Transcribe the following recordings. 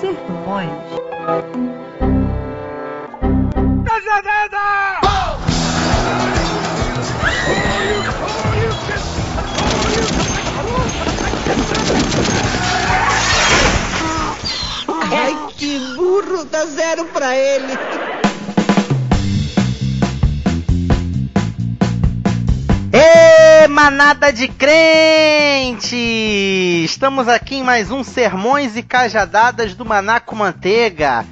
Sermões. Cajadada! Ai, que burro! Dá zero pra ele! Manada de crente! Estamos aqui em mais um Sermões e Cajadadas do Maná com Manteiga.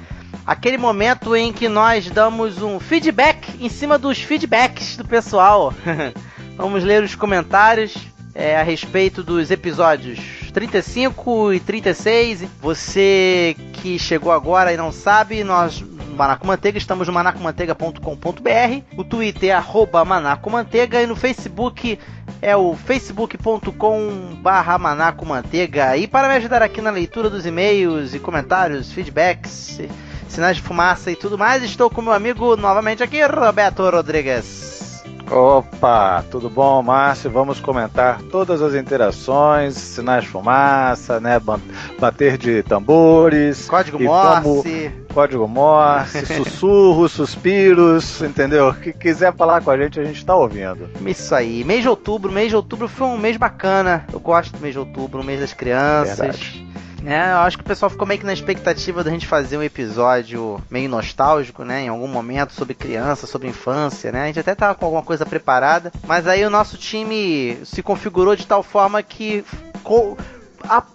Aquele momento em que nós damos um feedback em cima dos feedbacks do pessoal. Vamos ler os comentários é, a respeito dos episódios 35 e 36. Você que chegou agora e não sabe, nós Manacomanteiga, estamos no manacomanteiga.com.br, o Twitter é arroba manacomanteiga e no Facebook é o facebook.com barra manacomanteiga. E para me ajudar aqui na leitura dos e-mails e comentários, feedbacks, sinais de fumaça e tudo mais, estou com meu amigo novamente aqui, Roberto Rodrigues. Opa, tudo bom, Márcio? Vamos comentar todas as interações, sinais de fumaça, né? Bater de tambores, código Morse, como... código Morse, sussurros, suspiros, entendeu? O que quiser falar com a gente, a gente tá ouvindo. Isso aí. Mês de outubro, mês de outubro foi um mês bacana. Eu gosto do mês de outubro, um mês das crianças. Verdade. É, eu acho que o pessoal ficou meio que na expectativa da gente fazer um episódio meio nostálgico, né? Em algum momento, sobre criança, sobre infância, né? A gente até tava com alguma coisa preparada, mas aí o nosso time se configurou de tal forma que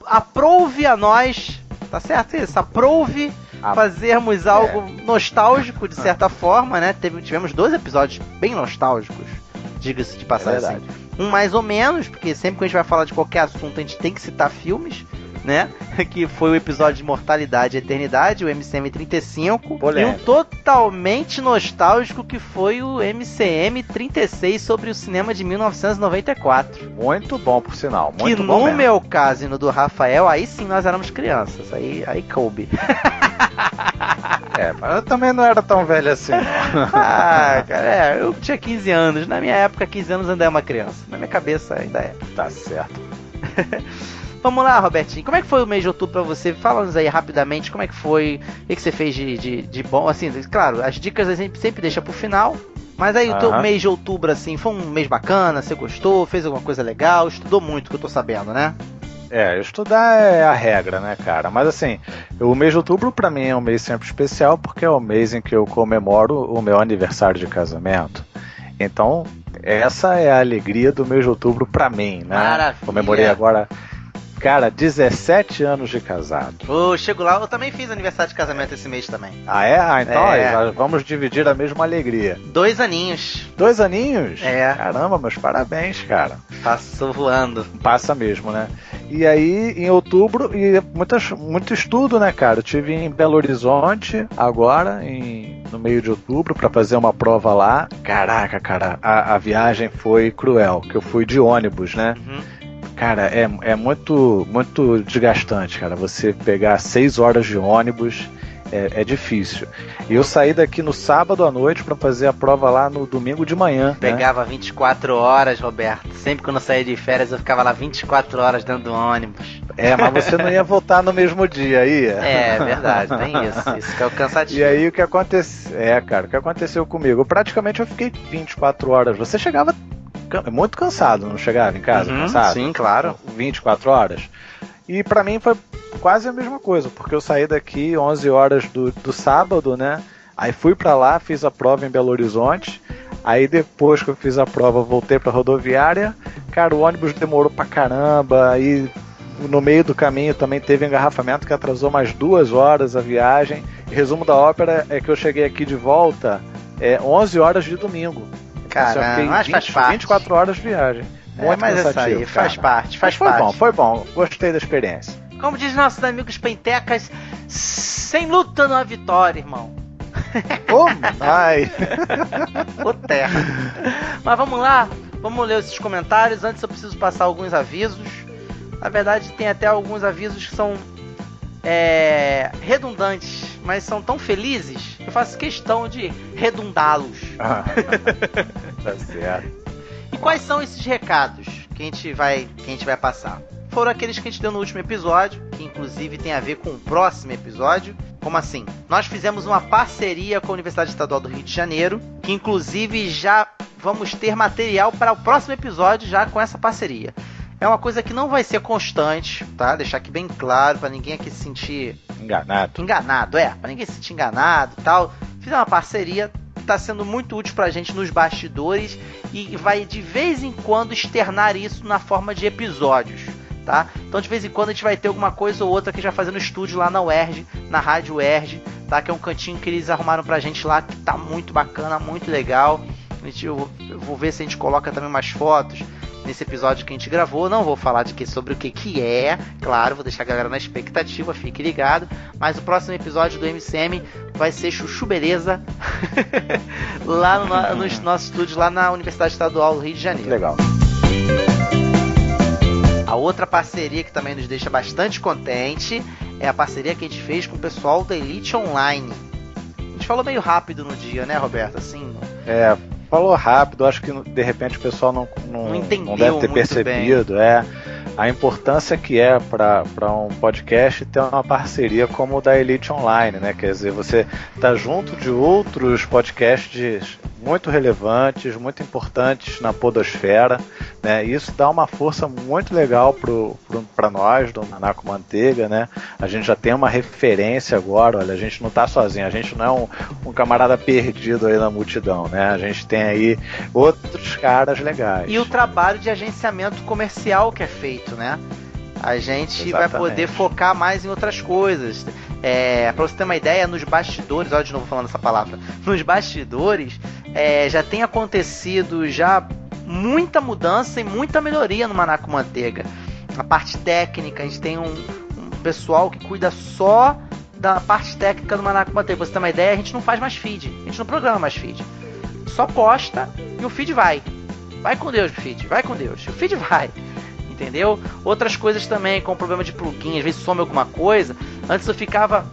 aprove a nós, tá certo isso? Aprove fazermos algo é. nostálgico de certa forma, né? Teve, tivemos dois episódios bem nostálgicos, diga-se de passagem. É um mais ou menos, porque sempre que a gente vai falar de qualquer assunto a gente tem que citar filmes né? Que foi o episódio de Mortalidade e Eternidade, o MCM 35. Polêmico. E um totalmente nostálgico que foi o MCM 36 sobre o cinema de 1994. Muito bom, por sinal. Muito que bom no mesmo. meu caso e no do Rafael, aí sim nós éramos crianças. Aí, aí coube. É, mas eu também não era tão velho assim. ah, cara, é, eu tinha 15 anos. Na minha época, 15 anos ainda é uma criança. Na minha cabeça ainda é. Tá certo. Vamos lá, Robertinho. Como é que foi o mês de outubro pra você? Fala-nos aí rapidamente como é que foi, o que, você fez de, de, de, bom. Assim, claro, as dicas a gente sempre deixa pro final. Mas aí o teu mês de outubro, assim, foi um mês bacana? Você gostou? Fez alguma coisa legal? Estudou muito, que eu tô sabendo, né? É, estudar é a regra, né, cara? Mas assim, o mês de outubro para mim é um mês sempre especial porque é o mês em que eu comemoro o meu aniversário de casamento. Então, essa é a alegria do mês de outubro para mim, né? Maravilha. Comemorei agora Cara, 17 anos de casado. Ô, oh, chego lá, eu também fiz aniversário de casamento esse mês também. Ah, é? Ah, então é. vamos dividir a mesma alegria. Dois aninhos. Dois aninhos? É. Caramba, meus parabéns, cara. Passou voando. Passa mesmo, né? E aí, em outubro, e muitas, muito estudo, né, cara? Eu tive em Belo Horizonte, agora, em, no meio de outubro, para fazer uma prova lá. Caraca, cara, a, a viagem foi cruel, que eu fui de ônibus, né? Uhum. Cara, é, é muito, muito desgastante, cara. Você pegar seis horas de ônibus é, é difícil. E eu saí daqui no sábado à noite para fazer a prova lá no domingo de manhã. Né? Pegava né? 24 horas, Roberto. Sempre quando eu saía de férias eu ficava lá 24 horas dentro do ônibus. É, mas você não ia voltar no mesmo dia aí. É, é verdade, tem isso. Isso que é o cansativo. E aí o que aconteceu? É, cara, o que aconteceu comigo? Praticamente eu fiquei 24 horas. Você chegava muito cansado, não chegava em casa uhum, cansado? Sim, claro. 24 horas. E para mim foi quase a mesma coisa, porque eu saí daqui 11 horas do, do sábado, né? Aí fui para lá, fiz a prova em Belo Horizonte. Aí depois que eu fiz a prova, voltei pra rodoviária. Cara, o ônibus demorou pra caramba. Aí no meio do caminho também teve engarrafamento que atrasou mais duas horas a viagem. resumo da ópera é que eu cheguei aqui de volta é 11 horas de domingo. Caramba, mas 20, faz parte. 24 horas de viagem. É, Muito é, mas essa aí, faz parte, faz foi parte. bom, foi bom. Gostei da experiência. Como diz nossos amigos pentecas, sem luta não há vitória, irmão. Oh, ai. o terra. Mas vamos lá, vamos ler esses comentários. Antes eu preciso passar alguns avisos. Na verdade, tem até alguns avisos que são é, redundantes, mas são tão felizes que eu faço questão de redundá-los. Ah, tá certo. E quais são esses recados? que a gente vai, que a gente vai passar. Foram aqueles que a gente deu no último episódio, que inclusive tem a ver com o próximo episódio. Como assim? Nós fizemos uma parceria com a Universidade Estadual do Rio de Janeiro, que inclusive já vamos ter material para o próximo episódio já com essa parceria. É uma coisa que não vai ser constante, tá? Deixar aqui bem claro para ninguém aqui se sentir enganado. Enganado, é, para ninguém se sentir enganado e tal. Fiz uma parceria, tá sendo muito útil pra gente nos bastidores e vai de vez em quando externar isso na forma de episódios. Tá? Então de vez em quando a gente vai ter alguma coisa ou outra que já fazendo estúdio lá na UERJ, na Rádio UERJ, tá? Que é um cantinho que eles arrumaram pra gente lá que tá muito bacana, muito legal. Gente, eu, eu vou ver se a gente coloca também umas fotos nesse episódio que a gente gravou. Não vou falar de que, sobre o que, que é, claro, vou deixar a galera na expectativa, fique ligado. Mas o próximo episódio do MCM vai ser Chuchu Beleza lá no, nos nossos estúdios, lá na Universidade Estadual do Rio de Janeiro. Legal. A outra parceria que também nos deixa bastante contente é a parceria que a gente fez com o pessoal da Elite Online. A gente falou meio rápido no dia, né, Roberto? Assim. É, falou rápido, acho que de repente o pessoal não, não, não, não deve ter percebido. Bem. É a importância que é para um podcast ter uma parceria como o da Elite Online, né? Quer dizer, você tá junto de outros podcasts muito relevantes, muito importantes na podosfera, né? Isso dá uma força muito legal para nós do Manaco Manteiga, né? A gente já tem uma referência agora, olha, a gente não está sozinho, a gente não é um, um, camarada perdido aí na multidão, né? A gente tem aí outros caras legais. E o trabalho de agenciamento comercial que é feito, né? A gente Exatamente. vai poder focar mais em outras coisas. É, pra você ter uma ideia, nos bastidores, olha de novo falando essa palavra, nos bastidores é, já tem acontecido já muita mudança e muita melhoria no Manaco Manteiga. A parte técnica, a gente tem um, um pessoal que cuida só da parte técnica do Manaco Manteiga. Pra você ter uma ideia, a gente não faz mais feed, a gente não programa mais feed. Só posta e o feed vai. Vai com Deus, feed, vai com Deus. O feed vai entendeu? Outras coisas também, com problema de plugin, às vezes some alguma coisa. Antes eu ficava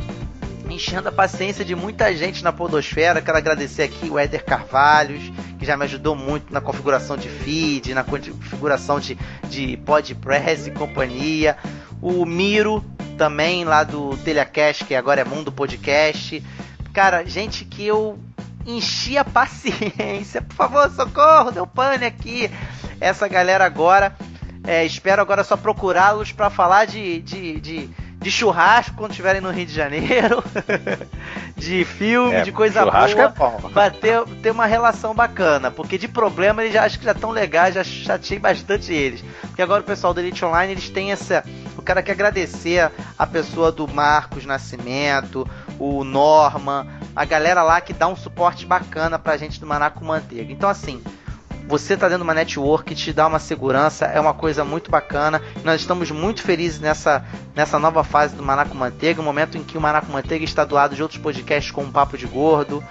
enchendo a paciência de muita gente na podosfera. Quero agradecer aqui o Éder Carvalhos, que já me ajudou muito na configuração de feed, na configuração de, de PodPress e companhia. O Miro, também lá do Telecast, que agora é Mundo Podcast. Cara, gente que eu enchi a paciência. Por favor, socorro, deu pane aqui. Essa galera agora é, espero agora só procurá-los para falar de, de, de, de, churrasco quando estiverem no Rio de Janeiro, de filme, é, de coisa boa. É bom. Pra ter, ter uma relação bacana, porque de problema eles já acho que já estão legais, já chatei bastante eles. Porque agora o pessoal do Elite Online eles têm essa. Eu quero aqui agradecer a pessoa do Marcos Nascimento, o Norman, a galera lá que dá um suporte bacana pra gente do Manaco Manteiga. Então, assim, você está dentro de uma network, te dá uma segurança, é uma coisa muito bacana. Nós estamos muito felizes nessa, nessa nova fase do Manaco Manteiga, um momento em que o Manaco Manteiga está do lado de outros podcasts como Papo de Gordo,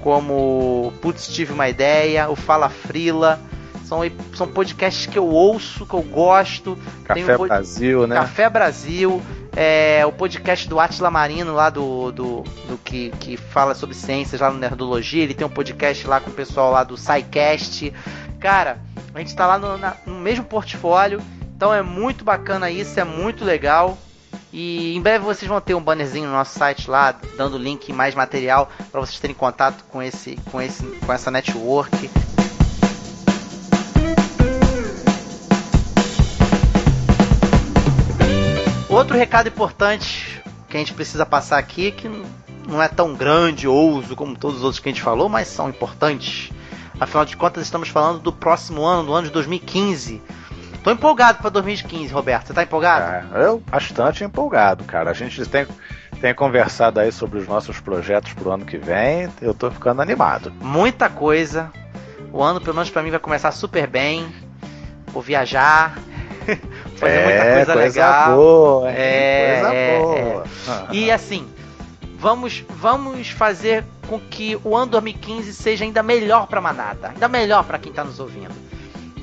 como Putz, Tive Uma Ideia, o Fala Frila. São, são podcasts que eu ouço, que eu gosto. Café um, Brasil, né? Café Brasil. É, o podcast do Atila Marino, lá do, do, do, que, que fala sobre ciências lá no Nerdologia. Ele tem um podcast lá com o pessoal lá do SciCast. Cara, a gente tá lá no, na, no mesmo portfólio. Então é muito bacana isso, é muito legal. E em breve vocês vão ter um bannerzinho no nosso site lá, dando link e mais material para vocês terem contato com esse, com esse, com essa network. Outro recado importante que a gente precisa passar aqui, que não é tão grandioso como todos os outros que a gente falou, mas são importantes. Afinal de contas, estamos falando do próximo ano, do ano de 2015. Tô empolgado para 2015, Roberto. Você tá empolgado? É, eu bastante empolgado, cara. A gente tem, tem conversado aí sobre os nossos projetos pro ano que vem. Eu tô ficando animado. Muita coisa. O ano, pelo menos para mim, vai começar super bem. Vou viajar, fazer é, muita coisa, coisa legal. Boa, é, coisa é, boa. É. E assim, vamos, vamos fazer com que o ano 2015 seja ainda melhor para Manada, ainda melhor para quem está nos ouvindo.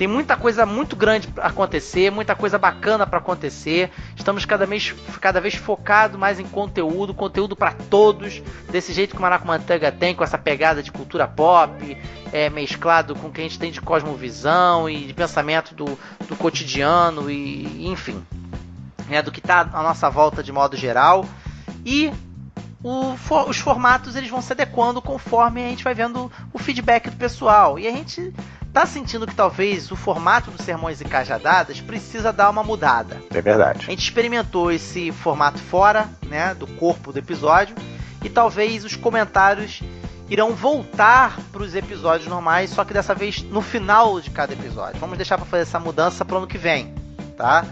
Tem muita coisa muito grande para acontecer, muita coisa bacana para acontecer. Estamos cada vez, cada vez focado mais em conteúdo, conteúdo para todos, desse jeito que o Maraco Manteiga tem, com essa pegada de cultura pop, é, mesclado com o que a gente tem de cosmovisão e de pensamento do, do cotidiano e enfim, né, do que está à nossa volta de modo geral. E o, os formatos eles vão se adequando conforme a gente vai vendo o feedback do pessoal. E a gente tá sentindo que talvez o formato dos sermões e cajadadas precisa dar uma mudada. É verdade. A gente experimentou esse formato fora, né, do corpo do episódio e talvez os comentários irão voltar para os episódios normais, só que dessa vez no final de cada episódio. Vamos deixar para fazer essa mudança para o ano que vem, tá?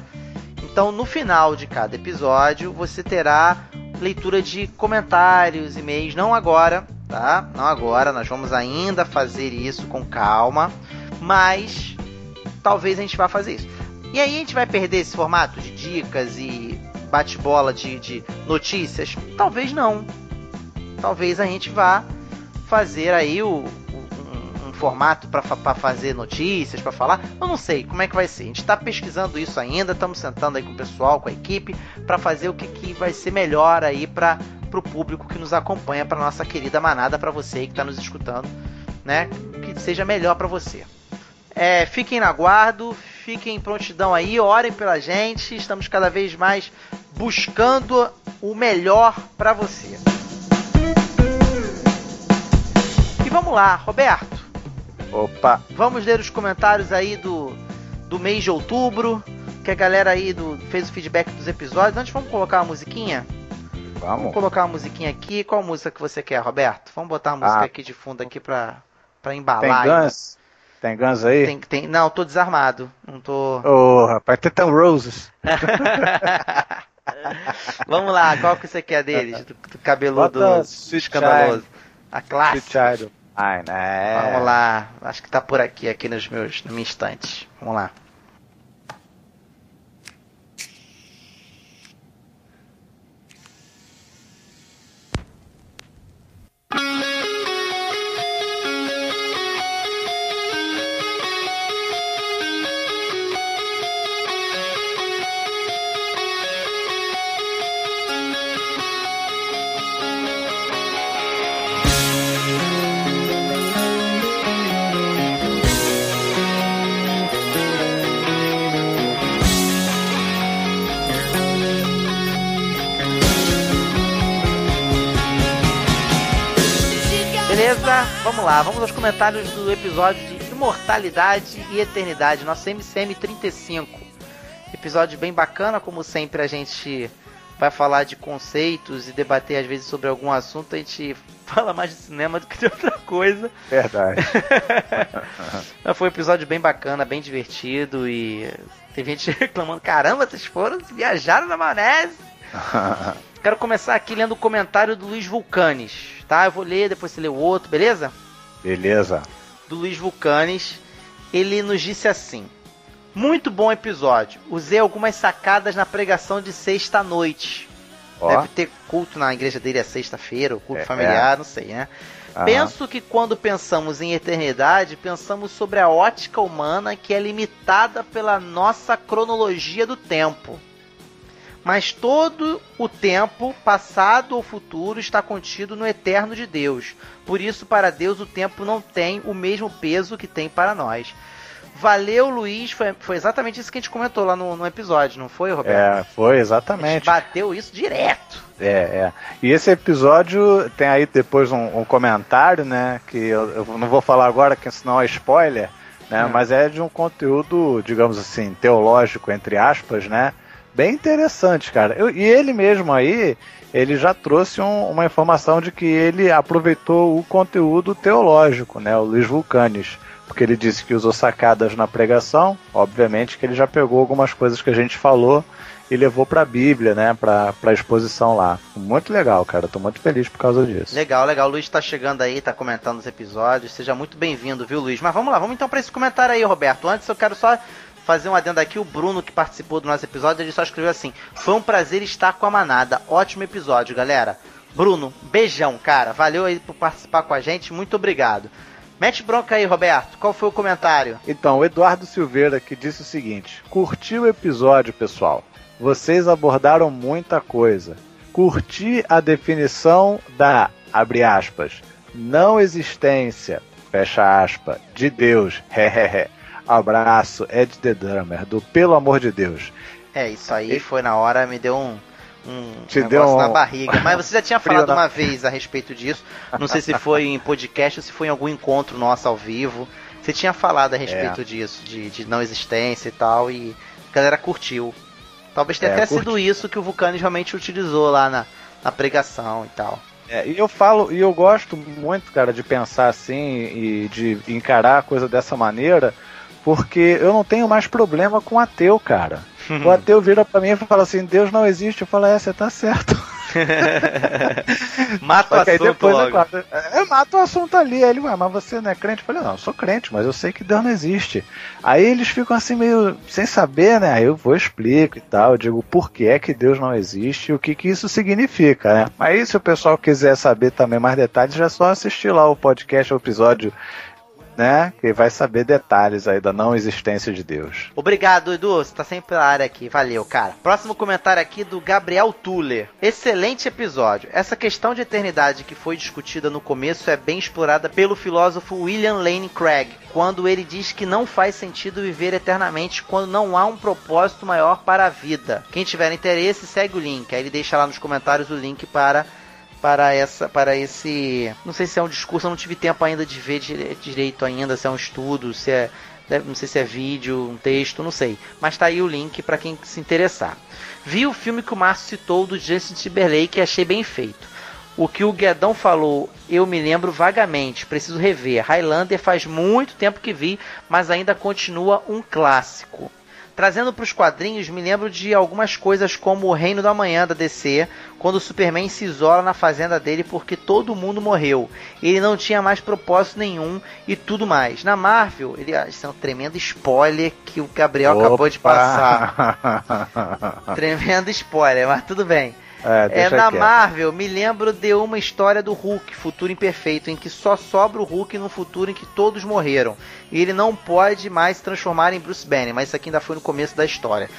Então, no final de cada episódio, você terá leitura de comentários, e-mails, não agora, tá? Não agora, nós vamos ainda fazer isso com calma, mas talvez a gente vá fazer isso. E aí a gente vai perder esse formato de dicas e bate-bola de, de notícias? Talvez não. Talvez a gente vá fazer aí o, formato para fazer notícias, para falar. Eu não sei como é que vai ser. A gente está pesquisando isso ainda, estamos sentando aí com o pessoal, com a equipe, para fazer o que, que vai ser melhor aí para o público que nos acompanha, para nossa querida manada, para você que está nos escutando, né? Que seja melhor para você. É, fiquem na guardo, fiquem em prontidão aí, orem pela gente. Estamos cada vez mais buscando o melhor para você. E vamos lá, Roberto. Opa! Vamos ler os comentários aí do, do mês de outubro. Que a galera aí do, fez o feedback dos episódios. Antes, vamos colocar uma musiquinha? Vamos. Vamos colocar uma musiquinha aqui. Qual música que você quer, Roberto? Vamos botar uma música Ah. aqui de fundo aqui pra, pra Tem embalar. Guns? Tem Guns aí? Tem, tem, não, tô desarmado. Não tô. Ô, rapaz, tem Tom Roses. Vamos lá, qual que você quer deles? Do, do cabeludo Bota escandaloso. A. Child. Ai, né? Vamos lá. Acho que tá por aqui, aqui nos meus, na minha estante. Vamos lá. Lá, vamos aos comentários do episódio de Imortalidade e Eternidade, nosso MCM 35. Episódio bem bacana, como sempre a gente vai falar de conceitos e debater às vezes sobre algum assunto, a gente fala mais de cinema do que de outra coisa. Verdade. Foi um episódio bem bacana, bem divertido e teve gente reclamando, caramba, vocês foram, viajaram na maionese. Quero começar aqui lendo o comentário do Luiz Vulcanes, tá? Eu vou ler, depois você lê o outro, beleza? Beleza. Do Luiz Vulcanes. Ele nos disse assim: Muito bom episódio. Usei algumas sacadas na pregação de sexta-noite. Deve ter culto na igreja dele é sexta-feira, ou culto É, familiar, não sei, né? Aham. Penso que quando pensamos em eternidade, pensamos sobre a ótica humana que é limitada pela nossa cronologia do tempo. Mas todo o tempo, passado ou futuro, está contido no eterno de Deus. Por isso, para Deus, o tempo não tem o mesmo peso que tem para nós. Valeu, Luiz. Foi, foi exatamente isso que a gente comentou lá no, no episódio, não foi, Roberto? É, foi a gente exatamente. bateu isso direto. É, é. E esse episódio tem aí depois um, um comentário, né? Que eu, eu não vou falar agora, que senão é spoiler, né? Hum. Mas é de um conteúdo, digamos assim, teológico, entre aspas, né? Bem interessante, cara. Eu- e ele mesmo aí, ele já trouxe um- uma informação de que ele aproveitou o conteúdo teológico, né? O Luiz Vulcanes. Porque ele disse que usou sacadas na pregação, obviamente que ele já pegou algumas coisas que a gente falou e levou pra Bíblia, né? Pra, pra exposição lá. Muito legal, cara. Tô muito feliz por causa disso. Legal, legal. O Luiz tá chegando aí, tá comentando os episódios. Seja muito bem-vindo, viu, Luiz? Mas vamos lá, vamos então para esse comentário aí, Roberto. Antes eu quero só fazer um adendo aqui. O Bruno, que participou do nosso episódio, ele só escreveu assim: Foi um prazer estar com a manada. Ótimo episódio, galera. Bruno, beijão, cara. Valeu aí por participar com a gente. Muito obrigado. Mete bronca aí, Roberto. Qual foi o comentário? Então, o Eduardo Silveira que disse o seguinte: curtiu o episódio, pessoal. vocês abordaram muita coisa. Curti a definição da, abre aspas, não existência, fecha aspas, de Deus. Abraço, Ed The Drummer, do Pelo Amor de Deus. É, isso aí foi na hora, me deu um, um Te negócio deu um- na barriga. Mas você já tinha falado na- uma vez a respeito disso. Não sei se foi em podcast ou se foi em algum encontro nosso ao vivo. Você tinha falado a É. respeito disso, de, de não existência e tal, e a galera curtiu. Talvez tenha É, até curti. sido isso que o Vulcanes realmente utilizou lá na, na pregação e tal. É, e eu falo, e eu gosto muito, cara, de pensar assim e de encarar a coisa dessa maneira, porque eu não tenho mais problema com ateu, cara. O ateu vira pra mim e fala assim: Deus não existe. Eu falo: É, você tá certo. Mata o assunto depois logo. eu, falo, eu mato o assunto ali. Aí ele, ué, mas você não é crente? Eu falei, não, eu sou crente, mas eu sei que Deus não existe. Aí eles ficam assim meio sem saber, né? Aí eu vou explico e tal, eu digo por que é que Deus não existe e o que que isso significa, né? Aí se o pessoal quiser saber também mais detalhes, é só assistir lá o podcast, o episódio, né? Que vai saber detalhes aí da não existência de Deus. Obrigado, Edu. Você tá sempre na área aqui. Valeu, cara. Próximo comentário aqui do Gabriel Tuller. Excelente episódio. Essa questão de eternidade que foi discutida no começo é bem explorada pelo filósofo William Lane Craig, quando ele diz que não faz sentido viver eternamente quando não há um propósito maior para a vida. Quem tiver interesse, segue o link. Aí ele deixa lá nos comentários o link para para essa para esse não sei se é um discurso eu não tive tempo ainda de ver dire- direito ainda se é um estudo se é não sei se é vídeo um texto não sei. Mas tá aí o link para quem se interessar. Vi o filme que o Márcio citou do Justin Timberlake e achei bem feito. O que o Guedão falou eu me lembro vagamente preciso rever. Highlander faz muito tempo que vi mas ainda continua um clássico Trazendo para os quadrinhos, me lembro de algumas coisas como o Reino da Manhã da DC, quando o Superman se isola na fazenda dele porque todo mundo morreu. Ele não tinha mais propósito nenhum e tudo mais. Na Marvel, ele, ah, isso é um tremendo spoiler que o Gabriel acabou de Opa! passar. Tremendo spoiler, mas tudo bem. É, É, na quieto. Marvel, me lembro de uma história do Hulk, Futuro Imperfeito, em que só sobra o Hulk num futuro em que todos morreram. E ele não pode mais se transformar em Bruce Banner, mas isso aqui ainda foi no começo da história.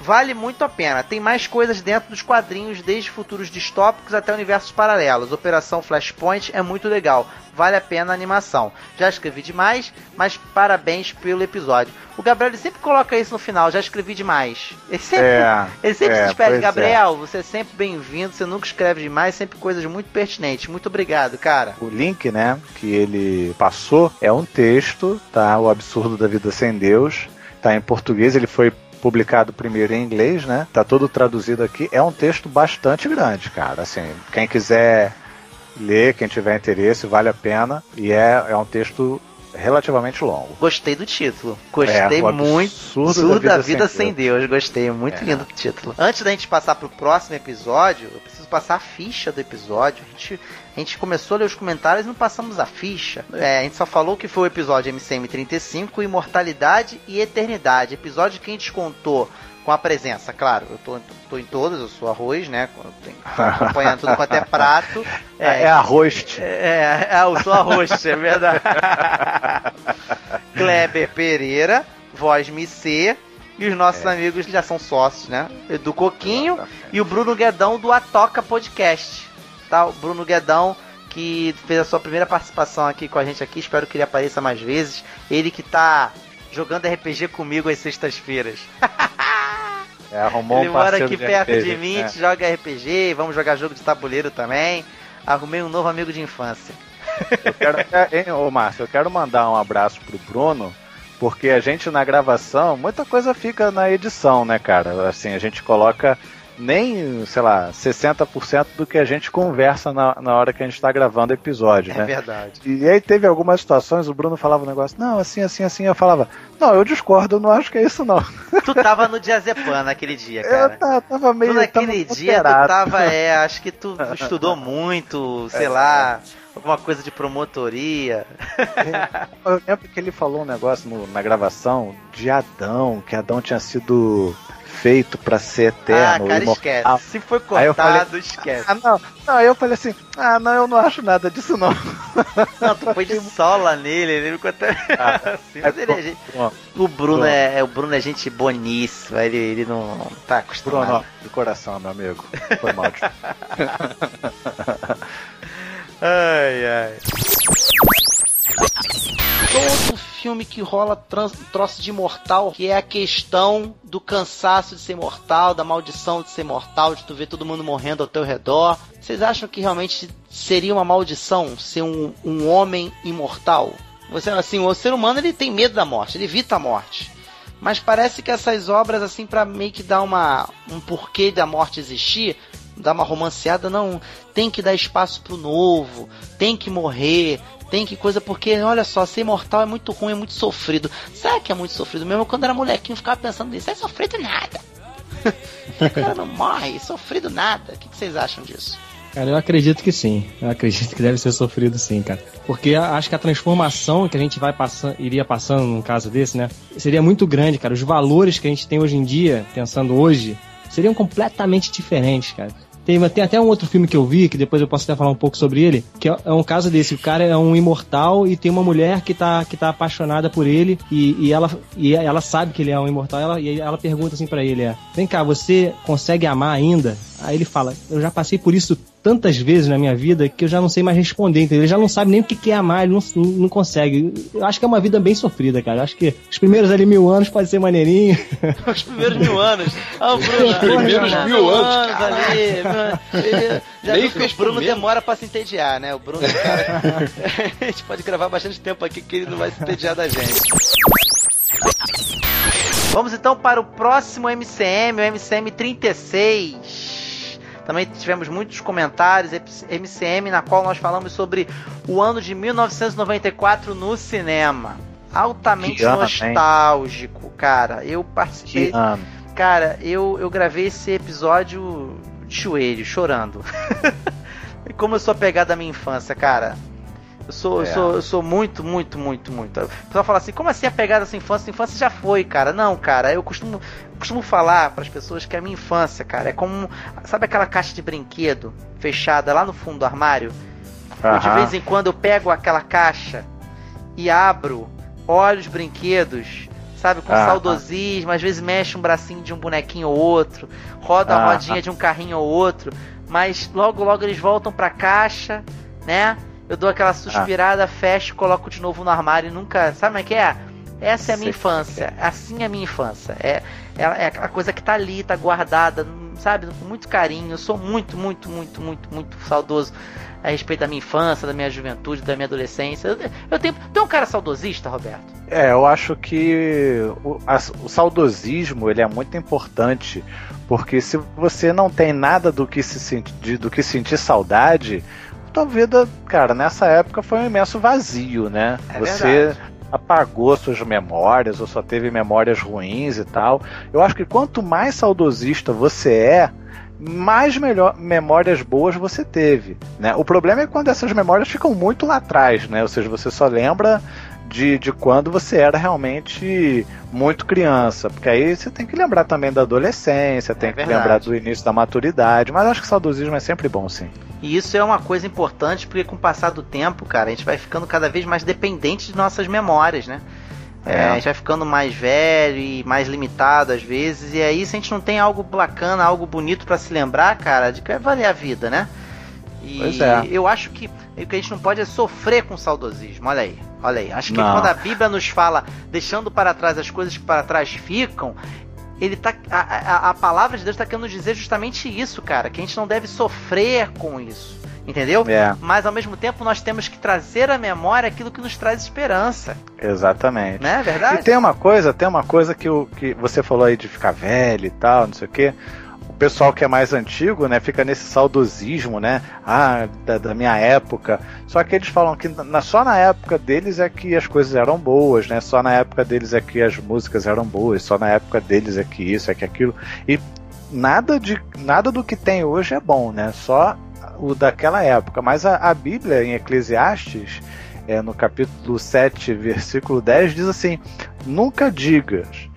Vale muito a pena. Tem mais coisas dentro dos quadrinhos, desde futuros distópicos até universos paralelos. Operação Flashpoint é muito legal. Vale a pena a animação. Já escrevi demais, mas parabéns pelo episódio. O Gabriel sempre coloca isso no final. Já escrevi demais. Ele sempre É, ele sempre é, se despede, é. Gabriel, você é sempre bem-vindo, você nunca escreve demais, sempre coisas muito pertinentes. Muito obrigado, cara. O link, né, que ele passou é um texto, tá? O Absurdo da Vida Sem Deus. Tá em português, ele foi publicado primeiro em inglês, né? Tá todo traduzido aqui. É um texto bastante grande, cara. Assim, quem quiser ler, quem tiver interesse, vale a pena. E é, é um texto relativamente longo. Gostei do título. Gostei É, o muito. Absurdo da da Vida vida Sem sem Deus. Gostei, muito É. lindo o título. Antes da gente passar pro próximo episódio, eu preciso passar a ficha do episódio. A gente, a gente começou a ler os comentários e não passamos a ficha. É, a gente só falou que foi o episódio MCM35, Imortalidade e Eternidade. Episódio que a gente contou com a presença, claro, eu tô, tô em todas, eu sou arroz, né? Tenho- tô acompanhando tudo quanto é prato. É, é a host. É, é, eu sou a host, é verdade. Kleber Pereira, Voz Micê e os nossos amigos que já são sócios, né? Edu Coquinho e o Bruno Guedão do Atoca Podcast. O Bruno Guedão que fez a sua primeira participação aqui com a gente aqui, espero que ele apareça mais vezes. Ele que tá jogando RPG comigo às sextas-feiras. É, arrumou Ele um mora aqui perto RPG, de mim, gente joga RPG, vamos jogar jogo de tabuleiro também. Arrumei um novo amigo de infância. Eu quero, é, hein, ô Márcio, eu quero mandar um abraço pro Bruno, porque a gente na gravação, muita coisa fica na edição, né, cara? Assim, a gente coloca nem, sei lá, 60% do que a gente conversa na, na hora que a gente tá gravando o episódio, É né? verdade. E aí teve algumas situações, o Bruno falava um negócio, não, assim, assim, assim, eu falava, não, eu discordo, eu não acho que é isso não. Tu tava no Diazepam naquele dia, Eu cara. tava, tava meio... Tu naquele tava dia tu alterado. tava, é, acho que tu estudou muito, sei É. lá, alguma coisa de promotoria. Eu lembro que ele falou um negócio no- na gravação de Adão, que Adão tinha sido feito para ser eterno. Ah, cara, esquece. Se foi cortado, falei, esquece. Ah, não. não, aí eu falei assim, ah, não, eu não acho nada disso não. Não, tu foi de sola nele, ele ficou até ah, assim, mas ele é gente... O Bruno é, o Bruno é gente boníssima, ele, ele não, não tá acostumado. Bruno, de coração, meu amigo. Foi mal. ai, ai. Todo filme que rola trans, troço de mortal, que é a questão do cansaço de ser mortal, da maldição de ser mortal, de tu ver todo mundo morrendo ao teu redor. Vocês acham que realmente seria uma maldição ser um, um homem imortal? Você, assim, o ser humano ele tem medo da morte, ele evita a morte. Mas parece que essas obras, assim, para meio que dar uma, um porquê da morte existir, dar uma romanceada, não, tem que dar espaço pro novo, tem que morrer, tem que coisa, porque olha só, ser imortal é muito ruim, é muito sofrido. Sabe que é muito sofrido mesmo? Quando era molequinho, ficava pensando nisso, é sofrido nada. o cara não morre, sofrido nada. O que, que vocês acham disso? Cara, eu acredito que sim. Eu acredito que deve ser sofrido sim, cara. Porque acho que a transformação que a gente vai passando, iria passando num caso desse, né? Seria muito grande, cara. Os valores que a gente tem hoje em dia, pensando hoje, seriam completamente diferentes, cara. Tem, tem até um outro filme que eu vi, que depois eu posso até falar um pouco sobre ele, que é, é um caso desse. O cara é um imortal e tem uma mulher que tá, que tá apaixonada por ele e, e ela, e ela sabe que ele é um imortal ela, e ela pergunta assim para ele, é, vem cá, você consegue amar ainda? Aí ele fala, eu já passei por isso tantas vezes na minha vida que eu já não sei mais responder, entendeu? Ele já não sabe nem o que é amar, ele não, não consegue. Eu acho que é uma vida bem sofrida, cara. Eu acho que os primeiros ali mil anos pode ser maneirinho. os primeiros mil anos. Ah, o Bruno, os primeiros mil, mil anos, cara. ali. Ele, já Nem viu que o Bruno demora pra se entediar, né? O Bruno, cara, a gente pode gravar bastante tempo aqui que ele não vai se entediar da gente. Vamos então para o próximo MCM, o MCM 36. Também tivemos muitos comentários, MCM, na qual nós falamos sobre o ano de 1994 no cinema. Altamente ano, nostálgico, hein? cara. Eu participei. Cara, eu, eu gravei esse episódio de joelho, chorando. e como eu sou apegado à minha infância, cara. Eu sou, é. eu sou, eu sou muito, muito, muito, muito. O pessoal fala assim, como assim apegado à sua infância? Sua infância já foi, cara. Não, cara, eu costumo, costumo falar para as pessoas que a minha infância, cara, é como. Sabe aquela caixa de brinquedo fechada lá no fundo do armário? Uhum. De vez em quando eu pego aquela caixa e abro, olho os brinquedos, sabe, com uhum. saudosismo, às vezes mexe um bracinho de um bonequinho ou outro, roda a rodinha de um carrinho ou outro, mas logo logo eles voltam pra caixa, né? Eu dou aquela suspirada, ah. fecho, coloco de novo no armário e nunca. Sabe como é que é? Essa é a minha infância. Assim é a minha infância. É, é, é aquela coisa que tá ali, tá guardada, sabe? Com muito carinho. Eu sou muito, muito, muito, muito, muito saudoso a respeito da minha infância, da minha juventude, da minha adolescência. Eu, eu tenho. Tem um cara saudosista, Roberto? É, eu acho que o, a, o saudosismo ele é muito importante. Porque se você não tem nada do que, se sentir, do que sentir saudade, tua vida, cara, nessa época foi um imenso vazio, né? É Você verdade. apagou suas memórias ou só teve memórias ruins e tal. Eu acho que quanto mais saudosista você é, mais melhor, memórias boas você teve. Né? O problema é quando essas memórias ficam muito lá atrás, né? Ou seja, você só lembra de, de quando você era realmente muito criança. Porque aí você tem que lembrar também da adolescência, tem é que lembrar do início da maturidade. Mas acho que saudosismo é sempre bom, sim. E isso é uma coisa importante porque com o passar do tempo, cara, a gente vai ficando cada vez mais dependente de nossas memórias, né? É. É, a gente vai ficando mais velho e mais limitado às vezes. E aí, se a gente não tem algo bacana, algo bonito para se lembrar, cara, de que vai valer a vida, né? E pois é. eu acho que o que a gente não pode é sofrer com saudosismo. Olha aí, olha aí. Acho que não. quando a Bíblia nos fala deixando para trás as coisas que para trás ficam, ele tá a, a, a palavra de Deus está querendo dizer justamente isso, cara, que a gente não deve sofrer com isso. Entendeu? É. Mas ao mesmo tempo nós temos que trazer à memória aquilo que nos traz esperança. Exatamente. Não é verdade? E tem uma coisa, tem uma coisa que, o, que você falou aí de ficar velho e tal, não sei o quê pessoal que é mais antigo, né, fica nesse saudosismo, né? Ah, da, da, minha época. Só que eles falam que na, só na época deles é que as coisas eram boas, né? Só na época deles é que as músicas eram boas, só na época deles é que isso, é que aquilo. E nada de nada do que tem hoje é bom, né? Só o daquela época. Mas a, a Bíblia em Eclesiastes, é, no capítulo 7, versículo 10, diz assim: Nunca digas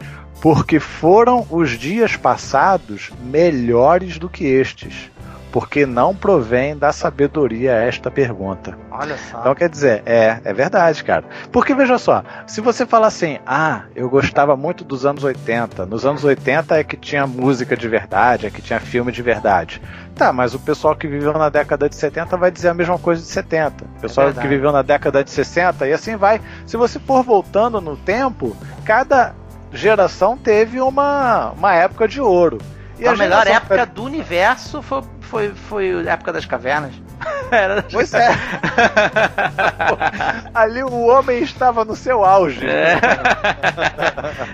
porque foram os dias passados melhores do que estes porque não provém da sabedoria esta pergunta. Olha só. Então quer dizer, é, é verdade, cara. Porque veja só, se você fala assim, ah, eu gostava muito dos anos 80, nos anos 80 é que tinha música de verdade, é que tinha filme de verdade. Tá, mas o pessoal que viveu na década de 70 vai dizer a mesma coisa de 70. O pessoal é que viveu na década de 60 e assim vai. Se você for voltando no tempo, cada geração teve uma, uma época de ouro. E a, a melhor época do universo foi foi, foi a época das cavernas. Era... Pois é. Ali o homem estava no seu auge. É.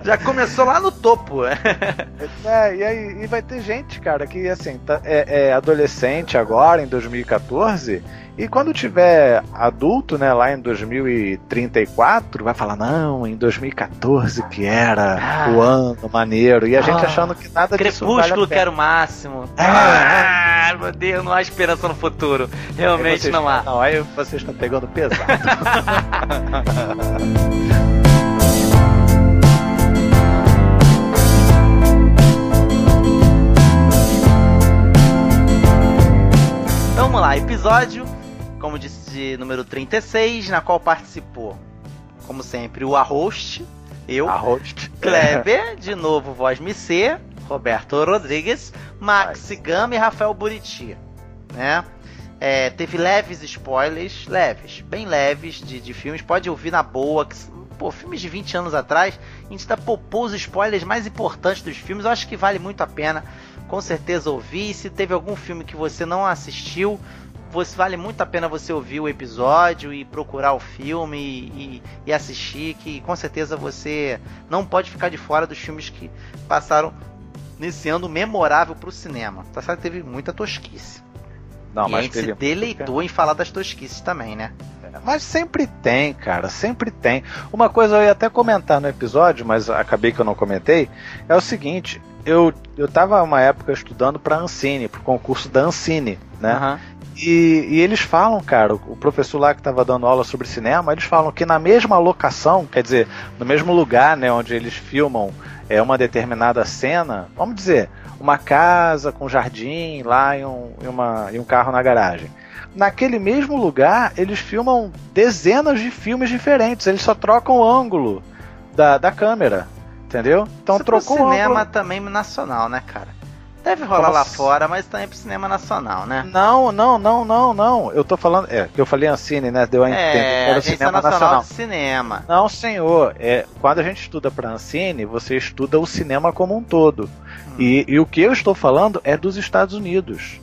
Já começou lá no topo. É, e aí e vai ter gente, cara, que assim, tá, é, é adolescente agora, em 2014, e quando tiver adulto, né, lá em 2034, vai falar, não, em 2014 que era ah. o ano maneiro. E a gente ah. achando que nada Crepúsculo disso vale que era o máximo. Ah. ah, meu Deus, não há esperança no futuro. Realmente vocês, não há. Não, aí vocês estão pegando pesado. Vamos lá, episódio como disse, número 36, na qual participou, como sempre, o Arrost, eu, Arrost. Kleber, de novo, voz MC, Roberto Rodrigues, Max Gama e Rafael Buriti, né? É, teve leves spoilers, leves, bem leves de, de filmes, pode ouvir na boa, que, pô, filmes de 20 anos atrás, a gente ainda poupou os spoilers mais importantes dos filmes, eu acho que vale muito a pena, com certeza ouvir, se teve algum filme que você não assistiu, você vale muito a pena você ouvir o episódio e procurar o filme e, e, assistir, que com certeza você não pode ficar de fora dos filmes que passaram nesse ano memorável para o cinema. Tá certo? Teve muita tosquice. Não, e a gente se deleitou em falar das tosquices também, né? É, mas sempre tem, cara, sempre tem. Uma coisa eu ia até comentar no episódio, mas acabei que eu não comentei, é o seguinte, eu, eu tava uma época estudando para Ancine, pro concurso da Ancine, né? Uhum. E, e, eles falam, cara, o professor lá que estava dando aula sobre cinema, eles falam que na mesma locação, quer dizer, no mesmo lugar, né, onde eles filmam é uma determinada cena, vamos dizer, uma casa com jardim lá e um, e uma, e um carro na garagem. Naquele mesmo lugar, eles filmam dezenas de filmes diferentes, eles só trocam o ângulo da, da câmera, entendeu? Então Isso trocou o cinema ângulo... também nacional, né, cara? Deve rolar lá fora, mas também pro cinema nacional, né? Não, não, não, não, não. Eu tô falando. É, eu falei Ancine, né? Deu a entender. É, era cinema nacional, nacional. de cinema. Não, senhor. É, quando a gente estuda pra Ancine, você estuda o cinema como um todo. Hum. E, e o que eu estou falando é dos Estados Unidos.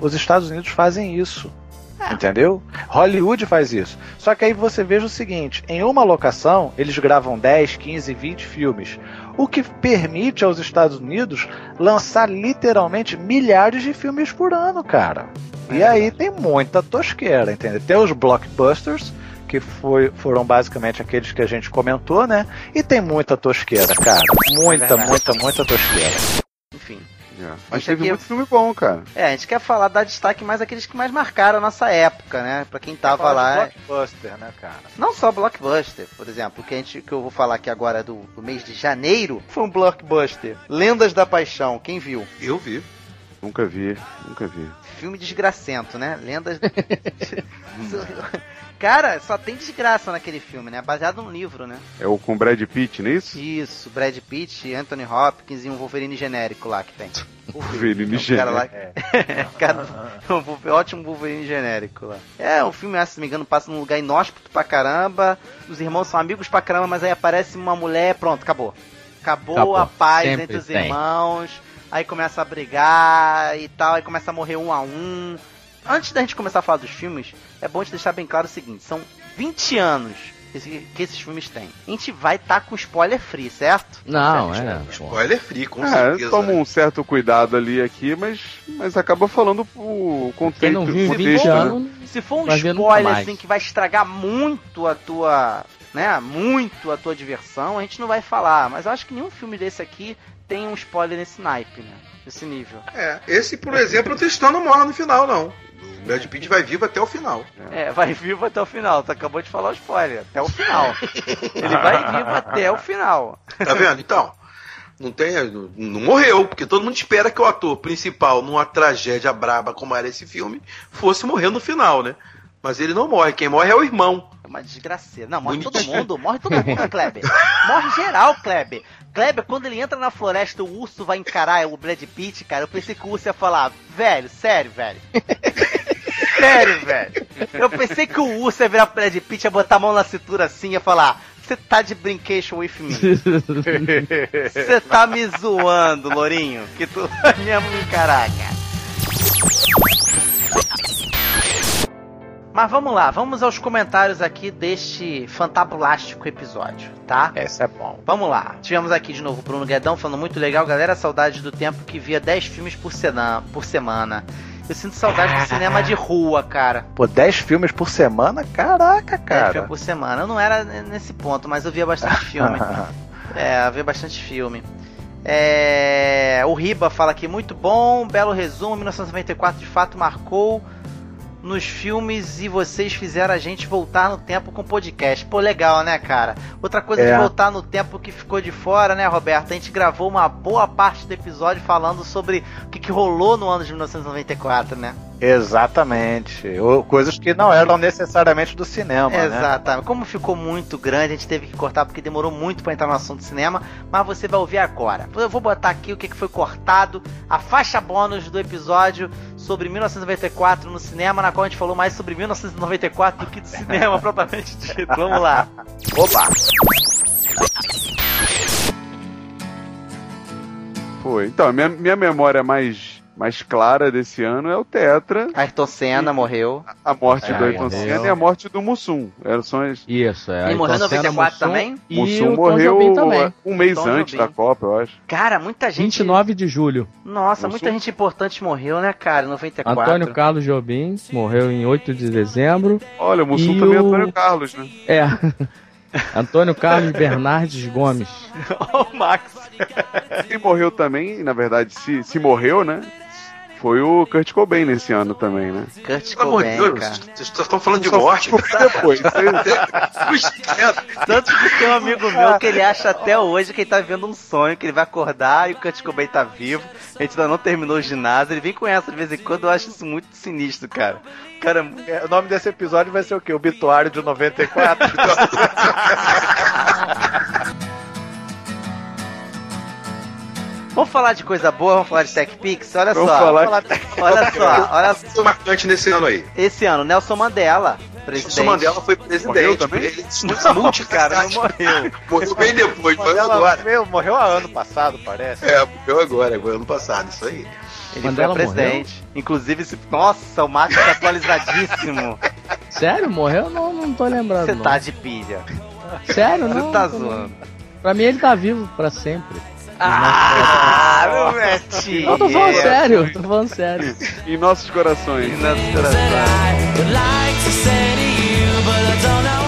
Os Estados Unidos fazem isso. É. Entendeu? Hollywood faz isso. Só que aí você veja o seguinte: em uma locação, eles gravam 10, 15, 20 filmes. O que permite aos Estados Unidos lançar literalmente milhares de filmes por ano, cara. E é aí tem muita tosqueira, entendeu? Tem os blockbusters, que foi, foram basicamente aqueles que a gente comentou, né? E tem muita tosqueira, cara. Muita, é muita, muita tosqueira. Enfim, é. Mas teve muito filme bom, cara. É, a gente quer falar, dar destaque mais aqueles que mais marcaram a nossa época, né? Pra quem tava lá. Blockbuster, né, cara? Não só blockbuster, por exemplo, o que, a gente, que eu vou falar aqui agora do, do mês de janeiro foi um blockbuster. Lendas da Paixão, quem viu? Eu vi. Nunca vi, nunca vi. Filme desgracento, né? Lendas. Cara, só tem desgraça naquele filme, né? Baseado num livro, né? É o com Brad Pitt, não é isso? Isso, Brad Pitt, Anthony Hopkins e um Wolverine genérico lá que tem. Wolverine genérico. Lá... é. cara, um ótimo Wolverine genérico lá. É, o filme, se não me engano, passa num lugar inóspito pra caramba. Os irmãos são amigos pra caramba, mas aí aparece uma mulher, pronto, acabou. Acabou, acabou. a paz Sempre entre os tem. irmãos. Aí começa a brigar e tal, aí começa a morrer um a um antes da gente começar a falar dos filmes, é bom te deixar bem claro o seguinte: são 20 anos que esses filmes têm. A gente vai estar tá com spoiler free, certo? Não, é. Spoiler free, com é, certeza. Toma né? um certo cuidado ali aqui, mas, mas acaba falando o contexto. Quem não viu 20 anos, né? Se for um spoiler assim que vai estragar muito a tua, né, muito a tua diversão, a gente não vai falar. Mas eu acho que nenhum filme desse aqui tem um spoiler nesse naipe, né? Nesse nível. É, esse, por exemplo, o Tristão não morre no final, não. O Brad Pitt vai vivo até o final. É, vai vivo até o final. Tu acabou de falar o spoiler. Até o final. Ele vai vivo até o final. Tá vendo? Então, Não tem, não, não morreu, porque todo mundo espera que o ator principal, numa tragédia braba como era esse filme, fosse morrer no final, né? Mas ele não morre, quem morre é o irmão. É uma desgraceira. Não, morre todo mundo, morre todo mundo, Kleber. Morre geral, Kleber. Kleber, quando ele entra na floresta, o urso vai encarar o Brad Pitt, cara. Eu pensei que o urso ia falar, velho, sério, velho. sério, velho. Eu pensei que o urso ia virar pro Brad Pitt, ia botar a mão na cintura assim e ia falar, você tá de brincation with me. Você tá me zoando, Lourinho, que tu vai mesmo me encarar, cara. Mas vamos lá, vamos aos comentários aqui deste fantabulástico episódio, tá? Esse é bom. Vamos lá. Tivemos aqui de novo o Bruno Guedão falando muito legal, galera. Saudade do tempo que via 10 filmes por, por semana. Eu sinto saudade do cinema de rua, cara. Pô, 10 filmes por semana? Caraca, 10 cara. filmes por semana. Eu não era nesse ponto, mas eu via bastante filme. é, eu via bastante filme. É, o Riba fala aqui, muito bom, belo resumo, 1994 de fato marcou nos filmes e vocês fizeram a gente voltar no tempo com podcast. Pô, legal, né, cara? Outra coisa É. de voltar no tempo que ficou de fora, né, Roberto? A gente gravou uma boa parte do episódio falando sobre o que, que rolou no ano de 1994, né? Exatamente. Ou Coisas que não eram necessariamente do cinema, né? Exatamente. Como ficou muito grande, a gente teve que cortar porque demorou muito pra entrar no assunto de cinema, mas você vai ouvir agora. Eu vou botar aqui o que que foi cortado, a faixa bônus do episódio sobre 1994 no cinema, na qual a gente falou mais sobre 1994 do que do cinema propriamente dito. Vamos lá. Opa! Foi. Então, minha, minha memória mais, mais clara desse ano é o Tetra, Ayrton Senna morreu. a morte É, do Ayrton morreu. Senna e a morte do Mussum. Eram são as... Isso, é. Ele morreu em Ayrton Senna, 94 Mussum também? E Mussum morreu um mês antes da Copa, eu acho. Cara, muita gente. 29 de julho. Nossa, Mussum? muita gente importante morreu, né, cara? em 94. Antônio Carlos Jobim morreu em 8 de dezembro. Olha, o Mussum E também é o- Antônio Carlos, né? É. Antônio Carlos Bernardes Gomes. Ó, o Max. Quem morreu também, na verdade, se, se morreu, né? Foi o Kurt Cobain nesse ano também, né? Kurt Pelo amor de Cobain, Deus, cara. vocês estão falando de morte. depois. Tanto que tem um amigo meu que ele acha até hoje que ele tá vivendo um sonho, que ele vai acordar e o Kurt Cobain tá vivo. A gente ainda não terminou o ginásio, ele vem com essa de vez em quando, eu acho isso muito sinistro, cara. Cara, É, O nome desse episódio vai ser o quê? Obituário de 94? vamos falar de coisa boa, vamos falar de Tech Pix? Olha Vamos só. falar- Olha só, olha só. Marcante nesse ano aí. Esse ano, Nelson Mandela, presidente. Nelson Mandela foi presidente. Morreu também? Ele Não, cara, não morreu. Morreu bem depois, foi Mandela agora. meu, morreu há ano passado, parece. É, morreu agora, foi ano passado, isso aí. Ele Mandela foi presidente. Inclusive, esse... nossa, o Max tá atualizadíssimo. Sério? Morreu? Não, não tô lembrando. Você tá de pilha. Sério? Você Não. tá zoando. Pra mim ele tá vivo pra sempre. Ah, meu Betinho. Não, tô falando sério, tô falando sério. Em nossos corações. Nossos corações.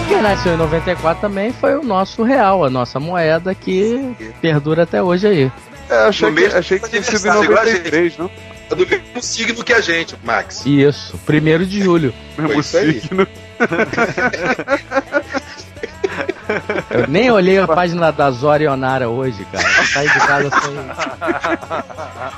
Quem nasceu em 94 também foi o nosso real, a nossa moeda que perdura até hoje aí. É, achei, No que, mesmo achei que tinha sido em aniversário, igual a gente. 93, não? É do mesmo signo que a gente, Max. Isso, primeiro de julho. Mesmo signo. Eu nem olhei a página da Zora Ionara hoje, cara. Saí de casa sem.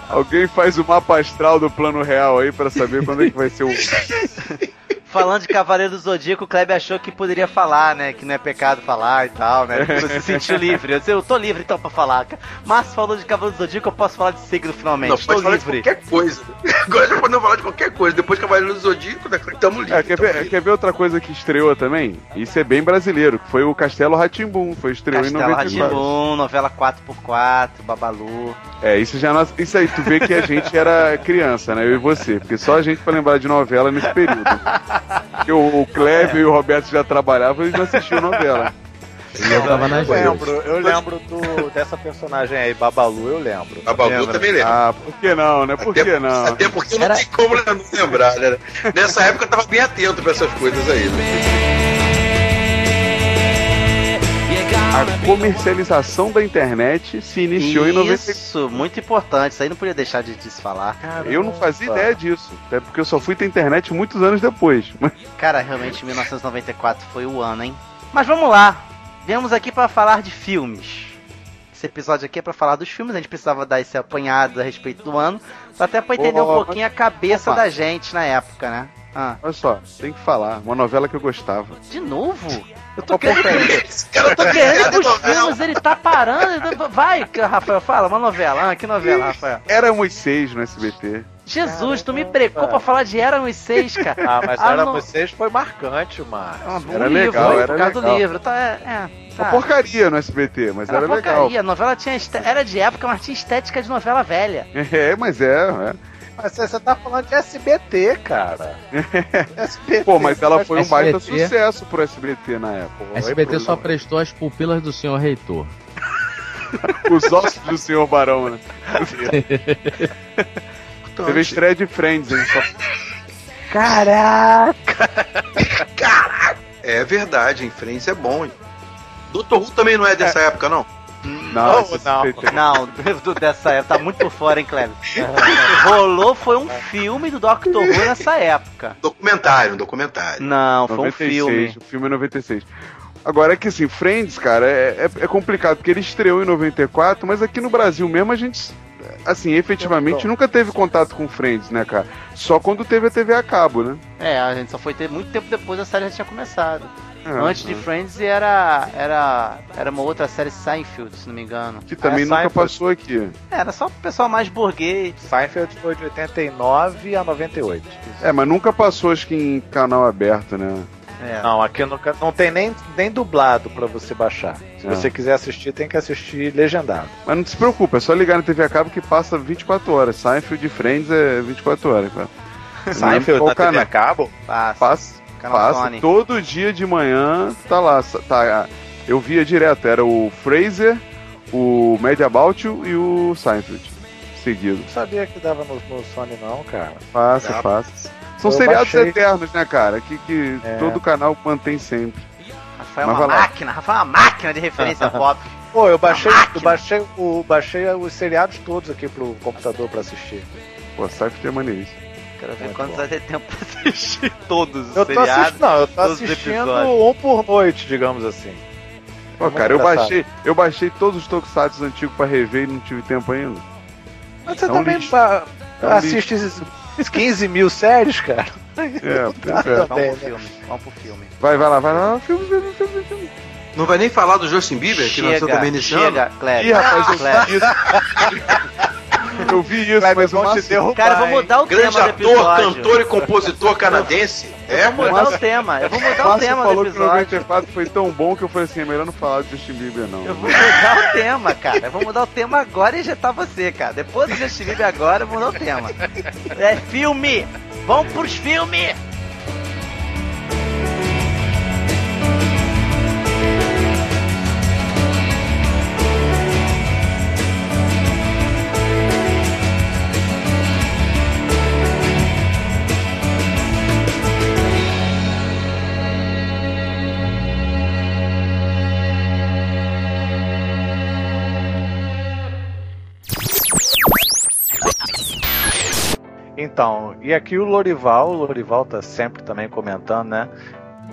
Alguém faz o mapa astral do plano real aí pra saber quando é que vai ser o. Falando de Cavaleiro do Zodíaco, o Kleber achou que poderia falar, né? Que não é pecado falar e tal, né? Ele se sentiu livre. Eu disse, eu tô livre então pra falar. Mas falou de Cavaleiro do Zodíaco, eu posso falar de signo finalmente. Não, Estou pode falar de livre. qualquer coisa. Agora já podemos falar de qualquer coisa. Depois que Cavaleiro do Zodíaco, né, tamo livre. É, quer, tamo ver, livre. quer ver outra coisa que estreou também? Isso é bem brasileiro, que foi o Castelo Ratimbum, foi estreou em Castelo 94. Ratimbum, novela 4x4, Babalu. É, isso já é nossa- isso aí, tu vê que a gente era criança, né? Eu e você, porque só a gente pra lembrar de novela nesse período. Porque o, Cleve e o Roberto já trabalhavam e não assistiam novela. Eu tava nas Eu lembro, eu lembro do, dessa personagem aí, Babalu, eu lembro. A Babu Lembra? também lembra. Ah, por que não, né? Por até, que não? Até porque não Era- tem como não lembrar, né? Nessa época eu tava bem atento pra essas coisas aí. Né? A comercialização da internet se iniciou em 94. Isso, muito importante. Isso aí não podia deixar de, se falar. Eu não fazia ideia disso, até porque eu só fui ter internet muitos anos depois. Cara, realmente 1994 foi o ano, hein? Mas vamos lá. Viemos aqui para falar de filmes. Esse episódio aqui é pra falar dos filmes, a gente precisava dar esse apanhado a respeito do ano, até pra entender Ô, um pouquinho a cabeça opa. da gente na época, né? Ah, Olha só, tem que falar. Uma novela que eu gostava. de novo? Eu tô Uma querendo, porcaria. eu tô querendo pros filmes, ele tá parando. Vai, Rafael, fala, uma novela. Ah, que novela, Rafael? Éramos seis no SBT. Jesus, tu me precou pra falar de Éramos Seis, cara. Ah, mas Ah, era não. vocês foi marcante, mano. Ah, Era livro, legal, era por causa do legal. livro. Tá, é, é, Uma tá. porcaria no SBT, mas Era era, legal. porcaria, a novela tinha era de época, mas tinha estética de novela velha. É, mas é, é. Mas você, tá falando de SBT, cara. SBT. Pô, mas ela foi um baita SBT. sucesso pro SBT na época. SBT só prestou as pupilas do senhor reitor. Os ossos do senhor Barão, né? Teve a estreia de Friends, hein? Só... Caraca! É verdade, em Friends é bom, hein? Doutor Who também não é dessa época, não? Não, Oh, não. Não, do, dessa época, tá muito por fora, hein, Cleber? Rolou foi um filme do Doctor Who nessa época. Documentário, um documentário. Não, foi um 96, filme. o filme é 96. Agora é que assim, Friends, cara, é, é, é complicado, porque ele estreou em 94, mas aqui no Brasil mesmo a gente, assim, efetivamente nunca teve contato com Friends, né, cara? Só quando teve a TV a cabo, né? É, a gente só foi ter muito tempo depois a série já tinha começado. É, Antes de é. Friends era, era, era uma outra série Seinfeld, se não me engano. Que também É, nunca Seinfeld. passou aqui. Era só o pessoal mais burguês. Seinfeld foi de 89 a 98. É, mas nunca passou, acho que em canal aberto, né? É. Não, aqui nunca, não tem nem, nem dublado pra você baixar. Se É. você quiser assistir, tem que assistir legendado. Mas não se preocupa, é só ligar na TV a cabo que passa 24 horas. Seinfeld de Friends é 24 horas, cara. Seinfeld na TV a canal. cabo? Passa. Passa, Canal passa Sony. todo dia de manhã, tá lá. Tá, eu via direto, era o Fraser, o Mad About You e o Seinfeld. Seguido. Não sabia que dava no, no Sony não, cara. Passa, Dá. passa. São Eu seriados baixei. eternos, né, cara? Que, que É. todo canal mantém sempre. Rafael é uma máquina, Rafael é uma máquina de referência pop. Pô, eu baixei, eu baixei, o, baixei os seriados todos aqui pro computador pra assistir. Pô, Seinfeld é maneiríssimo. Quero ver bom. você vai ter tempo pra assistir todos os Eu tô seriados. assistindo, não, eu tô assistindo episódios. um por noite, digamos assim. Pô, muito cara, eu engraçado. baixei, eu baixei todos os tokusatsu antigos pra rever e não tive tempo ainda. Mas você É um também ba- É um assiste esses 15 mil séries, cara. É, pois é. Vamos pro filme, vamos pro filme. Vai, vai lá, vai lá. Filme, filme, filme, filme. Não vai nem falar do Justin Bieber, que nasceu também nesse ano? chega, Ih, Cléber. rapaz, eu. Eu vi isso, mas o vão te derrubar, Cara, vou mudar o Grande tema do ator, episódio. cantor e compositor canadense. É, Eu vou mudar o tema. Eu vou mudar o tema do falou que episódio. 94 foi tão bom que eu falei assim, é melhor não falar do Justin Bieber, não. Eu vou mudar o tema, cara. Eu vou mudar o tema agora e injetar você, cara. Depois do Justin Bieber agora, eu vou mudar o tema. É filme! Vamos pros filmes! Então, e aqui o Lorival, o Lorival tá sempre também comentando, né?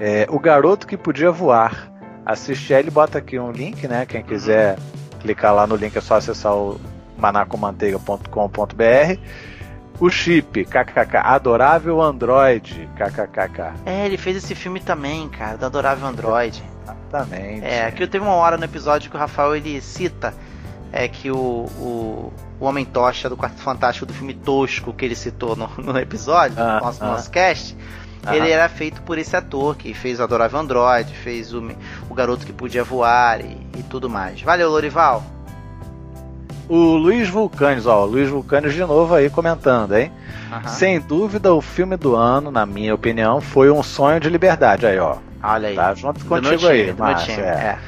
É, o garoto que podia voar. Assiste ele, bota aqui um link, né? Quem quiser clicar lá no link é só acessar o manacomanteiga.com.br. O chip, kkk, adorável Android, kkkk. É, ele fez esse filme também, cara, do Adorável Android. Exatamente. É, aqui teve uma hora no episódio que o Rafael ele cita é que o, o, o Homem Tocha do Quarto Fantástico do filme Tosco que ele citou no, no episódio, Ah, no nosso, ah. nosso cast, Aham. ele era feito por esse ator que fez o Adorável Android, fez o, o Garoto que Podia Voar e, e tudo mais. Valeu, Lorival. O Luiz Vulcanes, ó, o Luiz Vulcanes de novo aí comentando, hein? Aham. Sem dúvida, o filme do ano, na minha opinião, foi um sonho de liberdade. Aí, ó. Olha aí. Tá junto contigo time, aí, Márcio, é. é.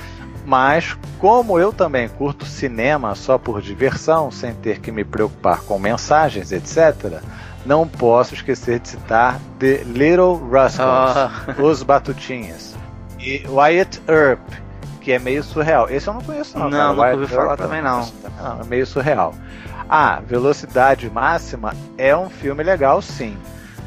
Mas, como eu também curto cinema só por diversão, sem ter que me preocupar com mensagens, etc., não posso esquecer de citar The Little Rascals, Ah. Os Batutinhas, e Wyatt Earp, que é meio surreal. Esse eu não conheço, não. Não, cara. nunca ouvi falar também, não. também não. É meio surreal. Ah, Velocidade Máxima é um filme legal, sim.